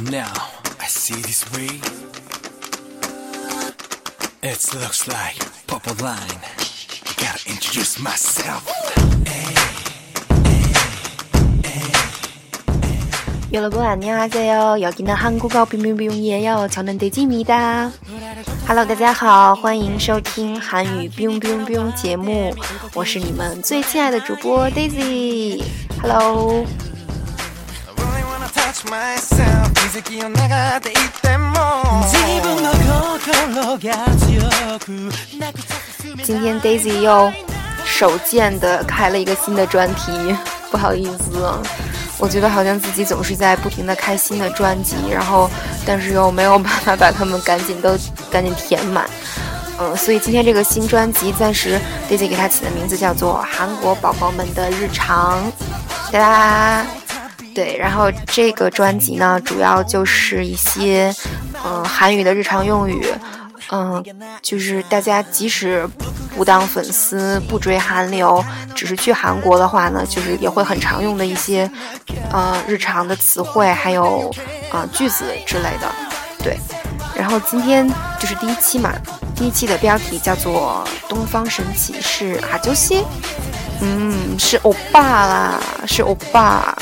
Now I see this way. It looks like purple line. Gotta introduce myself. 여러분 안녕하세요. 여기는 한국어 빙빙빙이에요. 저는 데지입니다. Hello，大家好，欢迎收听韩语 biu biu biu 节目，我是你们最亲爱的主播 Daisy。Hello， 今天 daisy 又手贱的开了一个新的专题不好意思。我觉得好像自己总是在不停的开新的专辑然后但是又没有办法把它们赶紧都赶紧填满。嗯所以今天这个新专辑暂时 daisy 给它起的名字叫做韩国宝宝们的日常。哒哒。对，然后这个专辑呢，主要就是一些嗯、呃韩语的日常用语，嗯、就是大家即使不当粉丝、不追韩流，只是去韩国的话呢，就是也会很常用的一些呃日常的词汇，还有呃句子之类的。对，然后今天就是第一期嘛，第一期的标题叫做《东方神起是阿九西》。嗯，是欧巴啦，是欧巴。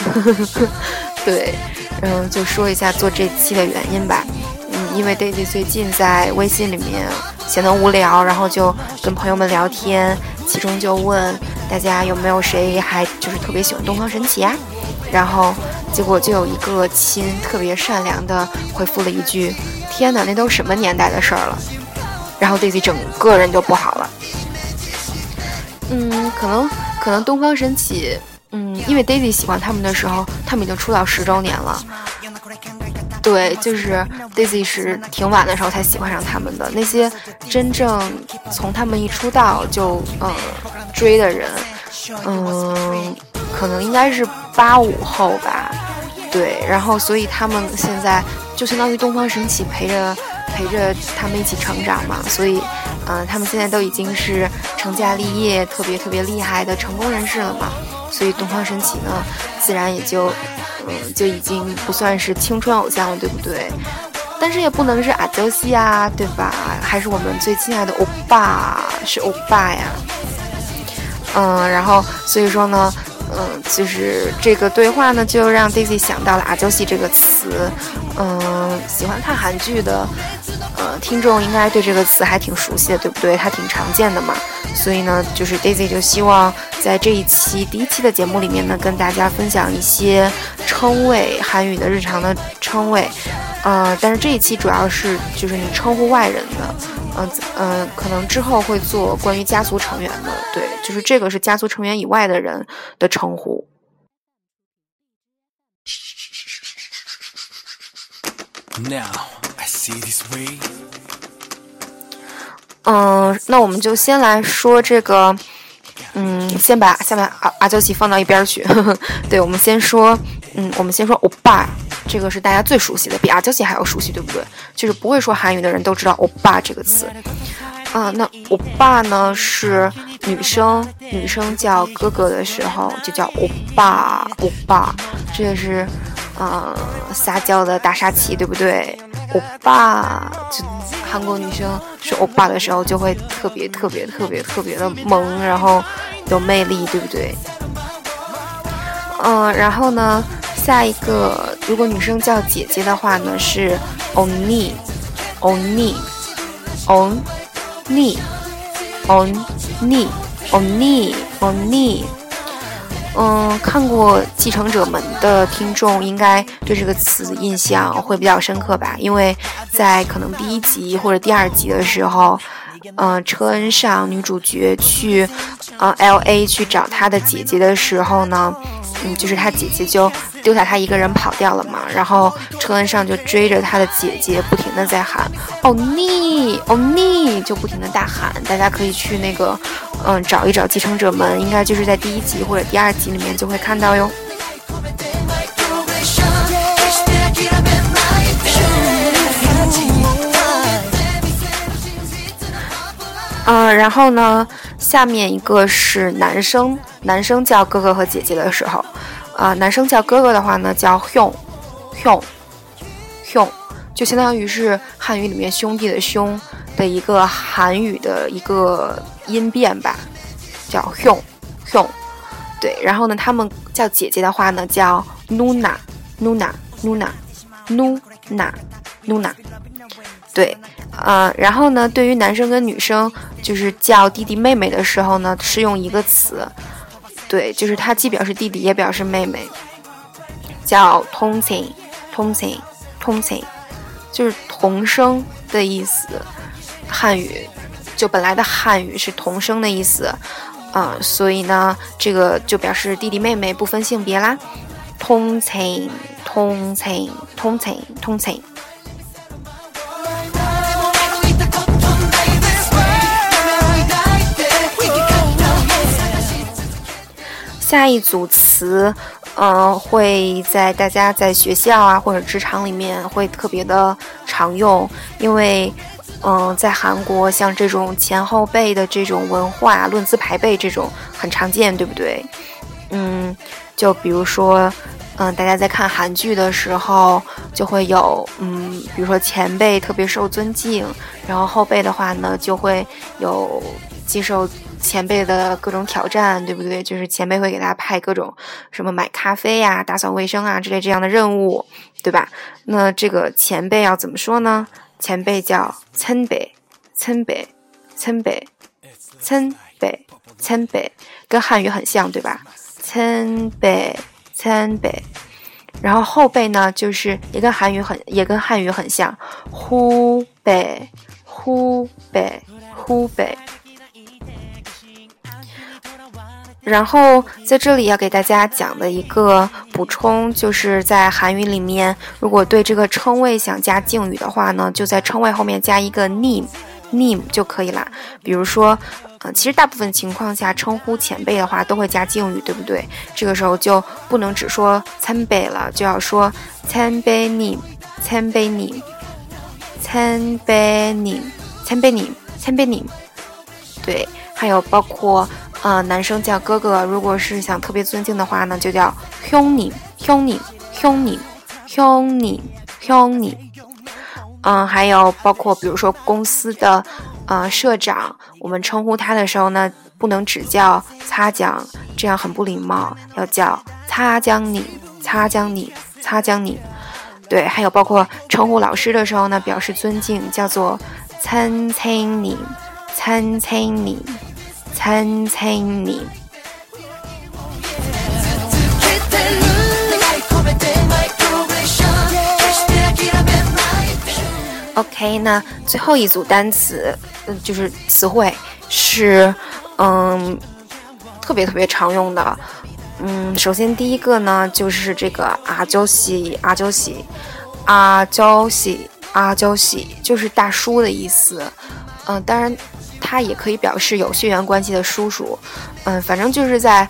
对，嗯，就说一下做这期的原因吧。嗯，因为 Daisy 最近在微信里面闲得无聊，然后就跟朋友们聊天，其中就问大家有没有谁还就是特别喜欢东方神起呀？然后结果就有一个亲特别善良的回复了一句：“天哪，那都什么年代的事儿了？”然后 Daisy 整个人就不好了。嗯，可能可能东方神起，嗯，因为 Daisy 喜欢他们的时候，他们已经出道十周年了。对，就是 Daisy 是挺晚的时候才喜欢上他们的。那些真正从他们一出道就呃追的人，嗯，可能应该是八五后吧。对，然后所以他们现在就相当于东方神起陪着陪着他们一起成长嘛，所以，嗯、他们现在都已经是成家立业、特别特别厉害的成功人士了嘛，所以东方神起呢，自然也就，嗯，就已经不算是青春偶像了，对不对？但是也不能是阿娇西啊，对吧？还是我们最亲爱的欧巴，是欧巴呀。嗯，然后所以说呢，嗯，就是这个对话呢，就让 Daisy 想到了阿娇西这个词。嗯，喜欢看韩剧的，呃，听众应该对这个词还挺熟悉的，对不对？它挺常见的嘛。所以呢，就是 Daisy 就希望在这一期第一期的节目里面呢，跟大家分享一些称谓，韩语的日常的称谓。呃，但是这一期主要是就是你称呼外人的，嗯、嗯、可能之后会做关于家族成员的，对，就是这个是家族成员以外的人的称呼。Now 嗯，那我们就先来说这个，嗯，先把先把阿阿九喜放到一边去。对，我们先说，嗯，我们先说欧巴，这个是大家最熟悉的，比阿九喜还要熟悉，对不对？就是不会说韩语的人都知道欧巴这个词。啊，那欧巴呢是女生，女生叫哥哥的时候就叫欧巴，欧巴，这也是，呃，撒娇的大杀器，对不对？欧巴，就韩国女生说欧巴的时候就会特别特别特别特别的萌，然后有魅力，对不对？嗯，然后呢，下一个如果女生叫姐姐的话呢是欧尼，欧尼，欧尼，欧尼，欧尼，欧尼。嗯，看过《继承者们》的听众应该对这个词印象会比较深刻吧？因为在可能第一集或者第二集的时候，嗯、车恩尚女主角去呃 L A 去找她的姐姐的时候呢，嗯，就是她姐姐就丢下她一个人跑掉了嘛，然后车恩尚就追着她的姐姐，不停的在喊“欧尼，欧尼”，就不停的大喊。大家可以去那个嗯找一找《继承者们》，应该就是在第一集或者第二集里面就会看到哟。嗯，然后呢，下面一个是男生，男生叫哥哥和姐姐的时候，啊、男生叫哥哥的话呢叫 hyung，hyung，兄，就相当于是汉语里面兄弟的兄的一个韩语的一个音变吧，叫兄兄。对，然后呢，他们叫姐姐的话呢，叫 nuna nuna nuna nuna nuna。对，呃，然后呢，对于男生跟女生，就是叫弟弟妹妹的时候呢，是用一个词，对，就是它既表示弟弟，也表示妹妹，叫同情，同情，同情，就是同声的意思。汉语就本来的汉语是同声的意思，啊，所以呢，这个就表示弟弟妹妹不分性别啦。同情，同情，同情，同情。下一组词，嗯，会在大家在学校啊或者职场里面会特别的常用，因为，嗯，在韩国像这种前后辈的这种文化，论资排辈这种很常见，对不对？嗯，就比如说，嗯，大家在看韩剧的时候，就会有，嗯，比如说前辈特别受尊敬，然后后辈的话呢，就会有接受。前辈的各种挑战，对不对？就是前辈会给他派各种什么买咖啡呀、打扫卫生啊之类这样的任务，对吧？那这个前辈要怎么说呢？前辈叫参北，参北，参北，参北，参北，跟汉语很像，对吧？参北，参北。然后后辈呢，就是也跟韩语很，也跟汉语很像，湖北”，湖北，湖北。然后在这里要给大家讲的一个补充，就是在韩语里面，如果对这个称谓想加敬语的话呢，就在称谓后面加一个 name，name 就可以啦。比如说，呃，其实大部分情况下称呼前辈的话都会加敬语，对不对？这个时候就不能只说参辈了，就要说参辈 name，参辈 name，参辈 name，参辈 name，参辈 name。对，还有包括。呃，男生叫哥哥，如果是想特别尊敬的话呢，就叫兄你，兄你，兄你，兄你，兄你。嗯，还有包括比如说公司的呃社长，我们称呼他的时候呢，不能只叫擦奖，这样很不礼貌，要叫擦奖你，擦奖你，擦奖你。对，还有包括称呼老师的时候呢，表示尊敬，叫做参参你，参参你。参参你。OK，那最后一组单词，嗯，就是词汇是，嗯，特别特别常用的。嗯，首先第一个呢，就是这个阿娇西，阿娇西，阿娇西，阿娇西，就是大叔的意思。嗯，当然。它也可以表示有血缘关系的叔叔，嗯，反正就是在，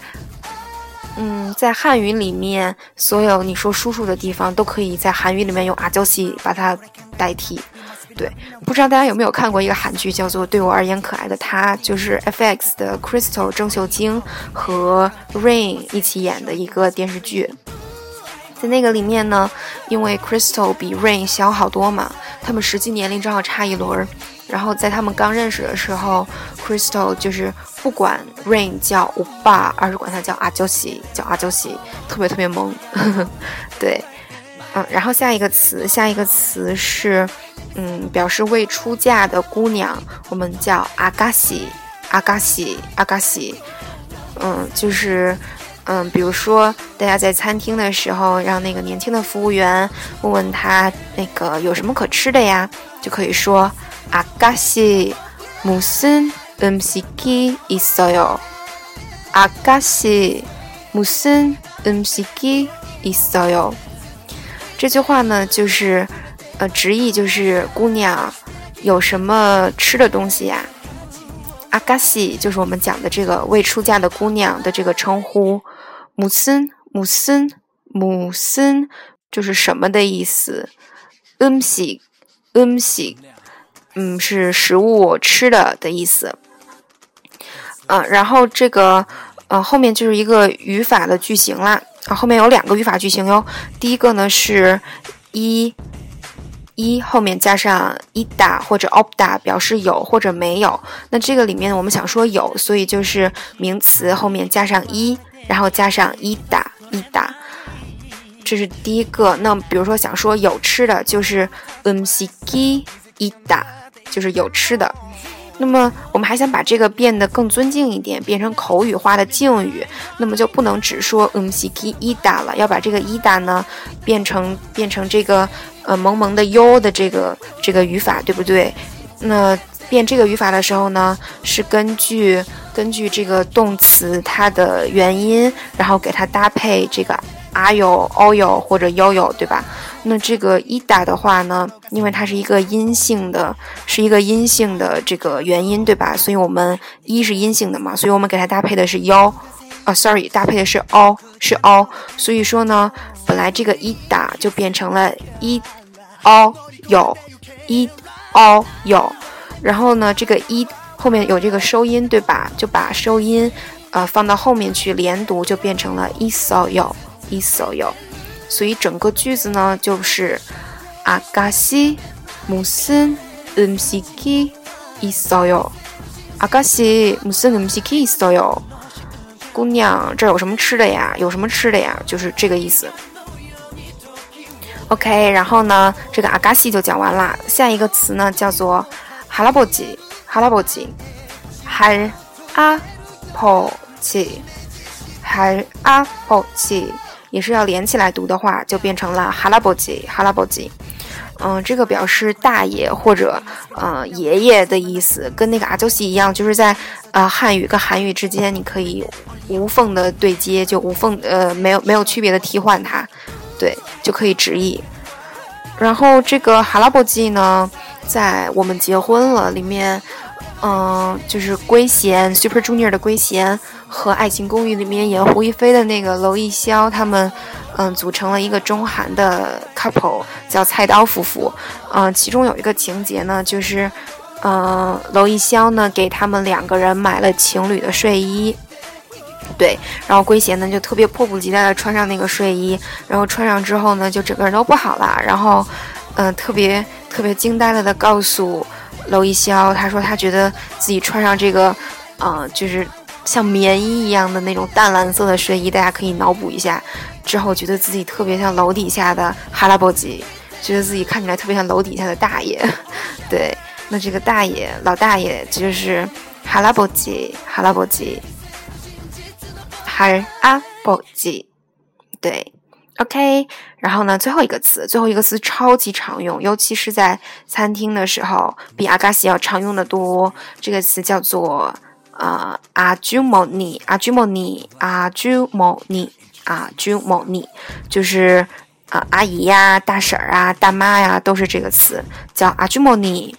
嗯，在汉语里面，所有你说叔叔的地方，都可以在韩语里面用阿娇西把它代替。对，不知道大家有没有看过一个韩剧，叫做《对我而言可爱的他》，就是 FX 的 Crystal 郑秀晶和 Rain 一起演的一个电视剧。在那个里面呢，因为 Crystal 比 Rain 小好多嘛，他们实际年龄正好差一轮儿。然后在他们刚认识的时候，Crystal 就是不管 Rain 叫欧巴，而是管他叫阿娇西，叫阿娇西，特别特别萌。对，嗯，然后下一个词，下一个词是，嗯，表示未出嫁的姑娘，我们叫阿嘎西，阿嘎西，阿嘎西。嗯，就是，嗯，比如说大家在餐厅的时候，让那个年轻的服务员问问他那个有什么可吃的呀，就可以说。 阿嘎西，무슨음식이있어 요？ 阿嘎西，무슨음식이있어 요？ 这句话呢，就是呃，直译就是姑娘有什么吃的东西呀？阿嘎西就是我们讲的这个未出嫁的姑娘的这个称呼。무슨무슨무슨就是什么的意思？음식음식 嗯，是食物吃的的意思。嗯，然后这个，呃，后面就是一个语法的句型啦。啊，后面有两个语法句型哟。第一个呢是，一，一后面加上 ita 或者 o p d a 表示有或者没有。那这个里面我们想说有，所以就是名词后面加上一，然后加上 ita，ita。这是第一个。那比如说想说有吃的，就是 um siki ita。就是有吃的。那么，我们还想把这个变得更尊敬一点，变成口语化的敬语。那么就不能只说 u m s i k i ida 了，要把这个 ida 呢变成变成这个呃萌萌的 yo 的这个这个语法，对不对？那变这个语法的时候呢，是根据根据这个动词它的原因，然后给它搭配这个 ayo、oyo 或者 yoyo，对吧？那这个伊达的话呢，因为它是一个阴性的，是一个阴性的这个元音，对吧？所以我们一是阴性的嘛，所以我们给它搭配的是幺，啊，sorry，搭配的是 o，，是 o。所以说呢，本来这个伊达就变成了一哦有一哦有，然后呢，这个一后面有这个收音，对吧？就把收音呃放到后面去连读，就变成了一扫有。一所有，所以整个句子呢就是阿嘎西무슨음식이있어 요？ 阿嘎西무슨음식이있어 요？ 姑娘，这有什么吃的呀？有什么吃的呀？就是这个意思。OK，然后呢，这个阿嘎西就讲完了。下一个词呢叫做哈拉波吉，哈拉波吉，哈阿波吉，哈阿波吉。 也是要连起来读的话，就变成了哈拉波吉，哈拉波吉。嗯，这个表示大爷或者呃爷爷的意思，跟那个阿周西一样，就是在呃汉语跟韩语之间，你可以无缝的对接，就无缝呃没有没有区别的替换它，对，就可以直译。然后这个哈拉波吉呢，在我们结婚了里面，嗯，就是圭贤 Super Junior 的圭贤。和《爱情公寓》里面演胡一菲的那个娄艺潇，他们，嗯，组成了一个中韩的 couple，叫菜刀夫妇。嗯，其中有一个情节呢，就是，嗯，娄艺潇呢给他们两个人买了情侣的睡衣，对，然后圭贤呢就特别迫不及待的穿上那个睡衣，然后穿上之后呢，就整个人都不好了，然后，嗯，特别特别惊呆了的告诉娄艺潇，他说他觉得自己穿上这个，嗯，就是。像棉衣一样的那种淡蓝色的睡衣，大家可以脑补一下。之后觉得自己特别像楼底下的哈拉波吉，觉得自己看起来特别像楼底下的大爷。对，那这个大爷老大爷就是哈拉波吉，哈拉波吉，哈阿波吉。对，OK。然后呢，最后一个词，最后一个词超级常用，尤其是在餐厅的时候，比阿嘎西要常用的多。这个词叫做。啊，阿朱莫尼，阿朱莫尼，阿朱莫尼，阿朱莫尼，就是啊，阿姨呀、大婶儿啊、大妈呀，都是这个词，叫阿朱莫尼。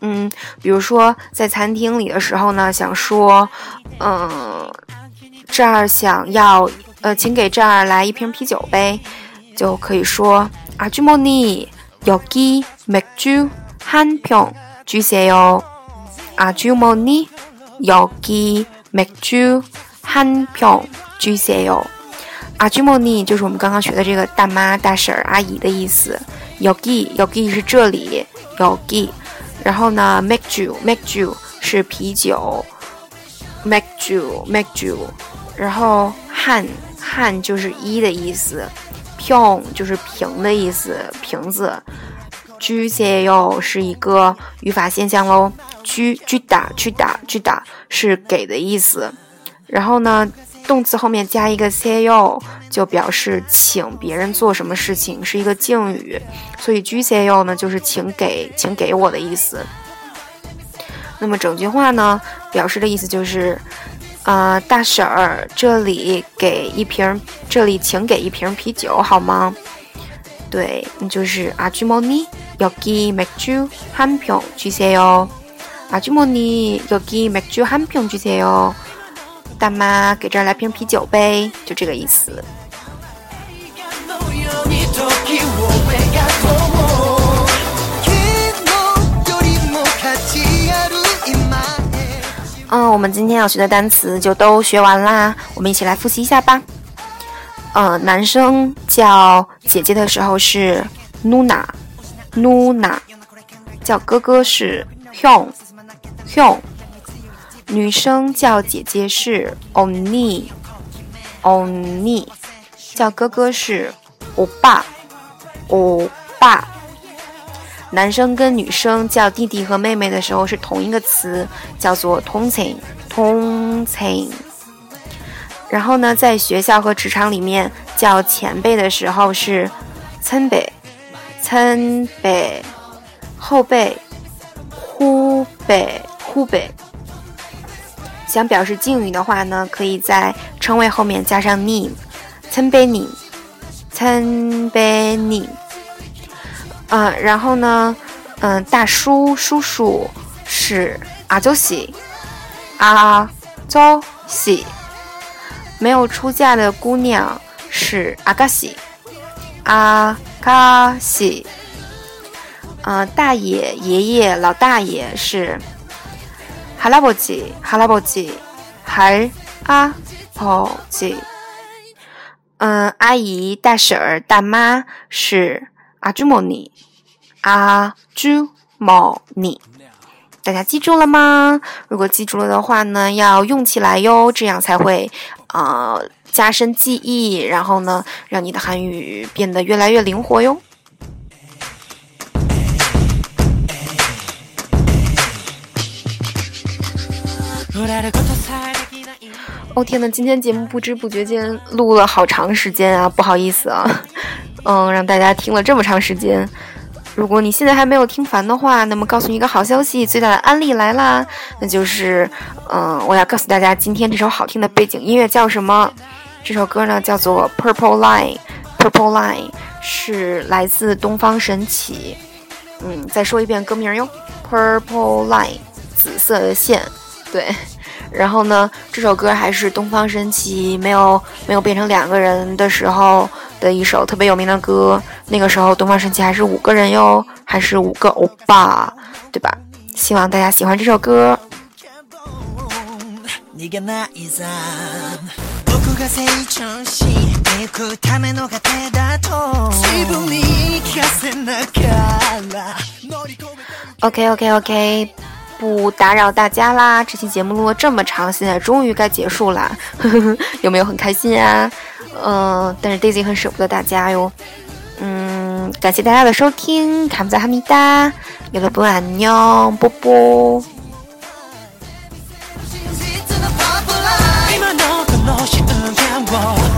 嗯，比如说在餐厅里的时候呢，想说，嗯，这儿想要，呃，请给这儿来一瓶啤酒呗，就可以说阿朱莫尼，여기맥주한병주세 요。 阿朱莫尼。여기맥주한병주세 요。 阿주머니就是我们刚刚学的这个大妈、大婶、阿姨的意思。여기여기是这里，여 기。 然后呢，맥주맥주是啤酒，맥주맥주。 然后한 한就是一的意思，병就是瓶的意思，瓶子。 G C A O 是一个语法现象喽。G 去打去打去打是给的意思，然后呢，动词后面加一个 C A O 就表示请别人做什么事情是一个敬语，所以 G C A O 呢就是请给请给我的意思。那么整句话呢表示的意思就是啊，大婶儿这里给一瓶，这里请给一瓶啤酒好吗？对，就是啊，G Moni。 여기맥주한병주세 요。 阿주머니여기맥주한병주세 요。 大妈，给这儿来瓶啤酒呗，就这个意思。嗯，我们今天要学的单词就都学完啦，我们一起来复习一下吧。嗯，男生叫姐姐的时候是 Nuna 누 나， 叫哥哥是 hyung hyung，女生叫姐姐是 oni oni，叫哥哥是欧巴欧巴。男生跟女生叫弟弟和妹妹的时候是同一个词，叫做同情同情。然后呢，在学校和职场里面叫前辈的时候是参辈参北，后辈湖北，湖北。想表示敬语的话呢，可以在称谓后面加上 name，参辈你参辈你。嗯，然后呢，嗯，大叔叔叔是阿周喜，阿周喜。没有出嫁的姑娘是阿嘎西，阿卡西。嗯，大爷爷爷老大爷是哈拉伯吉，哈拉伯吉，哈阿伯吉。嗯，阿姨大婶儿大妈是。阿朱莫尼，阿朱莫尼，大家记住了吗？如果记住了的话呢，要用起来哟，这样才会呃加深记忆，然后呢，让你的韩语变得越来越灵活哟。哦天呐，今天节目不知不觉间录了好长时间啊，不好意思啊。嗯，让大家听了这么长时间。如果你现在还没有听烦的话，那么告诉你一个好消息，最大的安利来啦！那就是，嗯，我要告诉大家，今天这首好听的背景音乐叫什么？这首歌呢叫做《Purple Line》，Purple Line 是来自东方神起。嗯，再说一遍歌名哟，《Purple Line》，紫色的线。对。然后呢，这首歌还是东方神起没有没有变成两个人的时候的一首特别有名的歌。那个时候东方神起还是五个人哟，还是五个欧巴，对吧？希望大家喜欢这首歌。OK OK OK。不打扰大家啦，这期节目录了这么长，现在终于该结束啦，有没有很开心啊？嗯，但是 Daisy 很舍不得大家哟。嗯，感谢大家的收听，卡姆扎哈米达，有了不安妞，波波。fall